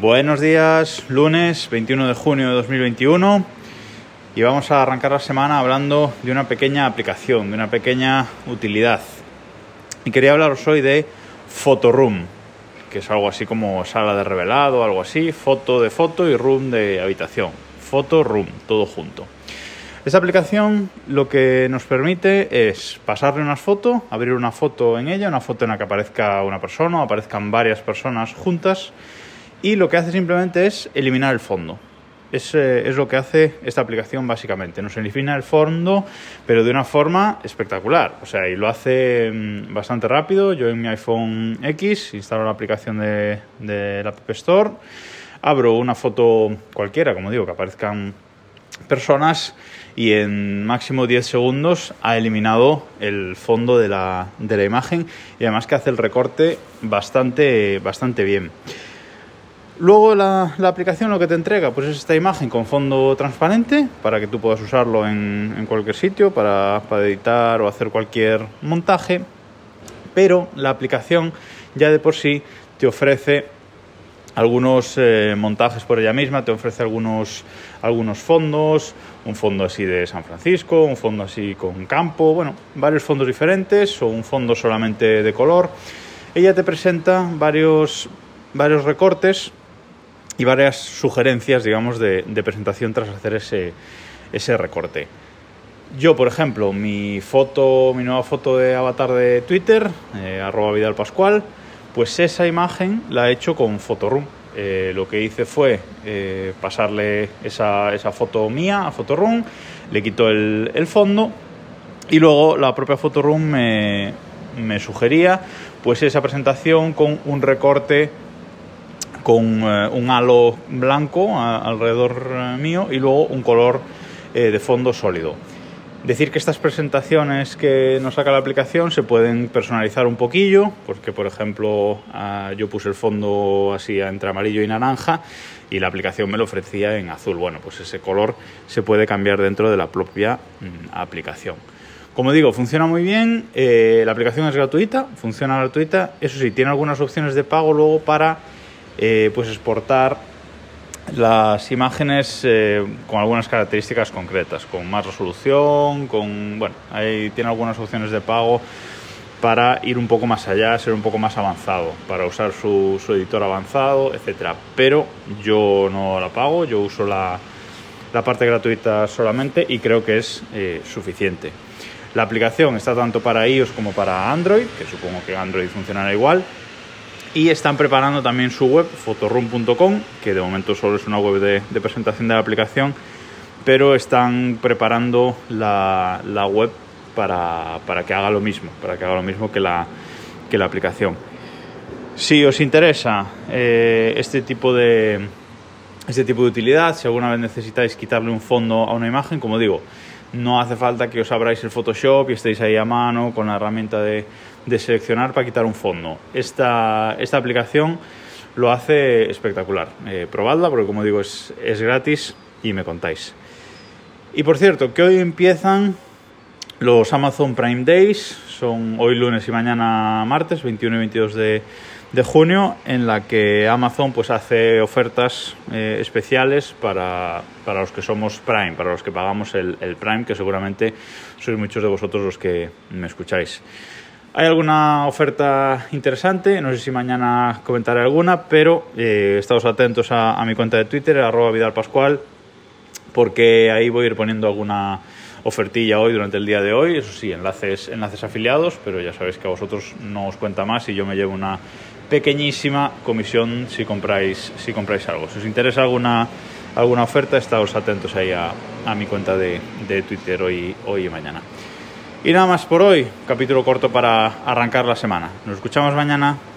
Buenos días, lunes 21 de junio de 2021 y vamos a arrancar la semana hablando de una pequeña aplicación, de una pequeña utilidad. Y quería hablaros hoy de Photoroom, que es algo así como sala de revelado, algo así, foto de foto y room de habitación. Photoroom, todo junto. Esta aplicación lo que nos permite es pasarle una foto, abrir una foto en ella, una foto en la que aparezca una persona o aparezcan varias personas juntas y lo que hace simplemente es eliminar el fondo. Es, eh, es, lo que hace esta aplicación básicamente. Nos elimina el fondo, pero de una forma espectacular. O sea, y lo hace mm, bastante rápido. Yo en mi iPhone X instalo la aplicación de, de la App Store, abro una foto cualquiera, como digo, que aparezcan personas y en máximo 10 segundos ha eliminado el fondo de la, de la imagen y además que hace el recorte bastante, bastante bien. Luego la, aplicación lo que te entrega pues es esta imagen con fondo transparente para que tú puedas usarlo en, en cualquier sitio para, para, editar o hacer cualquier montaje, pero la aplicación ya de por sí te ofrece algunos eh, montajes por ella misma, te ofrece algunos, algunos fondos, un fondo así de San Francisco, un fondo así con campo, bueno, varios fondos diferentes o un fondo solamente de color. Ella te presenta varios, varios recortes y varias sugerencias, digamos, de, presentación tras hacer ese, ese recorte. Yo, por ejemplo, mi foto, mi nueva foto de avatar de Twitter, eh, arroba Vidal Pascual, pues esa imagen la he hecho con Photoroom. Eh, lo que hice fue eh, pasarle esa, esa, foto mía a Photoroom, le quito el, el, fondo y luego la propia Photoroom me, me sugería pues esa presentación con un recorte con eh, un halo blanco alrededor eh, mío y luego un color eh, de fondo sólido. Decir que estas presentaciones que nos saca la aplicación se pueden personalizar un poquillo, porque por ejemplo uh, yo puse el fondo así entre amarillo y naranja y la aplicación me lo ofrecía en azul. Bueno, pues ese color se puede cambiar dentro de la propia mm, aplicación. Como digo, funciona muy bien, la aplicación es gratuita, funciona gratuita, eso sí, tiene algunas opciones de pago luego para eh, pues exportar las imágenes eh, con algunas características concretas, con más resolución, con bueno, ahí tiene algunas opciones de pago para ir un poco más allá, ser un poco más avanzado, para usar su, editor avanzado, etcétera. Pero yo no la pago, yo uso la, la parte gratuita solamente y creo que es eh, suficiente. La aplicación está tanto para iOS como para Android, que supongo que Android funcionará igual. Y están preparando también su web, fotoroom.com, que de momento solo es una web de, de, presentación de la aplicación, pero están preparando la, la web para, para, que haga lo mismo, para que haga lo mismo que la, que la aplicación. Si os interesa eh, este, tipo de, este tipo de utilidad, si alguna vez necesitáis quitarle un fondo a una imagen, como digo, no hace falta que os abráis el Photoshop y estéis ahí a mano con la herramienta de, seleccionar para quitar un fondo. Esta, esta aplicación lo hace espectacular. Eh, probadla porque como digo es, es gratis y me contáis. Y por cierto, que hoy empiezan los Amazon Prime Days, son hoy lunes y mañana martes, 21 y 22 de, junio, en la que Amazon pues hace ofertas eh, especiales para, para, los que somos Prime, para los que pagamos el, Prime, que seguramente sois muchos de vosotros los que me escucháis. Hay alguna oferta interesante, no sé si mañana comentaré alguna, pero eh, estaos atentos a, a, mi cuenta de Twitter, arroba Vidal Pascual, porque ahí voy a ir poniendo alguna ofertilla hoy durante el día de hoy, eso sí, enlaces, enlaces afiliados, pero ya sabéis que a vosotros no os cuenta más y yo me llevo una pequeñísima comisión si compráis, si compráis algo. Si os interesa alguna, alguna oferta, estáos atentos ahí a, a mi cuenta de, de Twitter hoy, hoy y mañana. Y nada más por hoy, capítulo corto para arrancar la semana. Nos escuchamos mañana.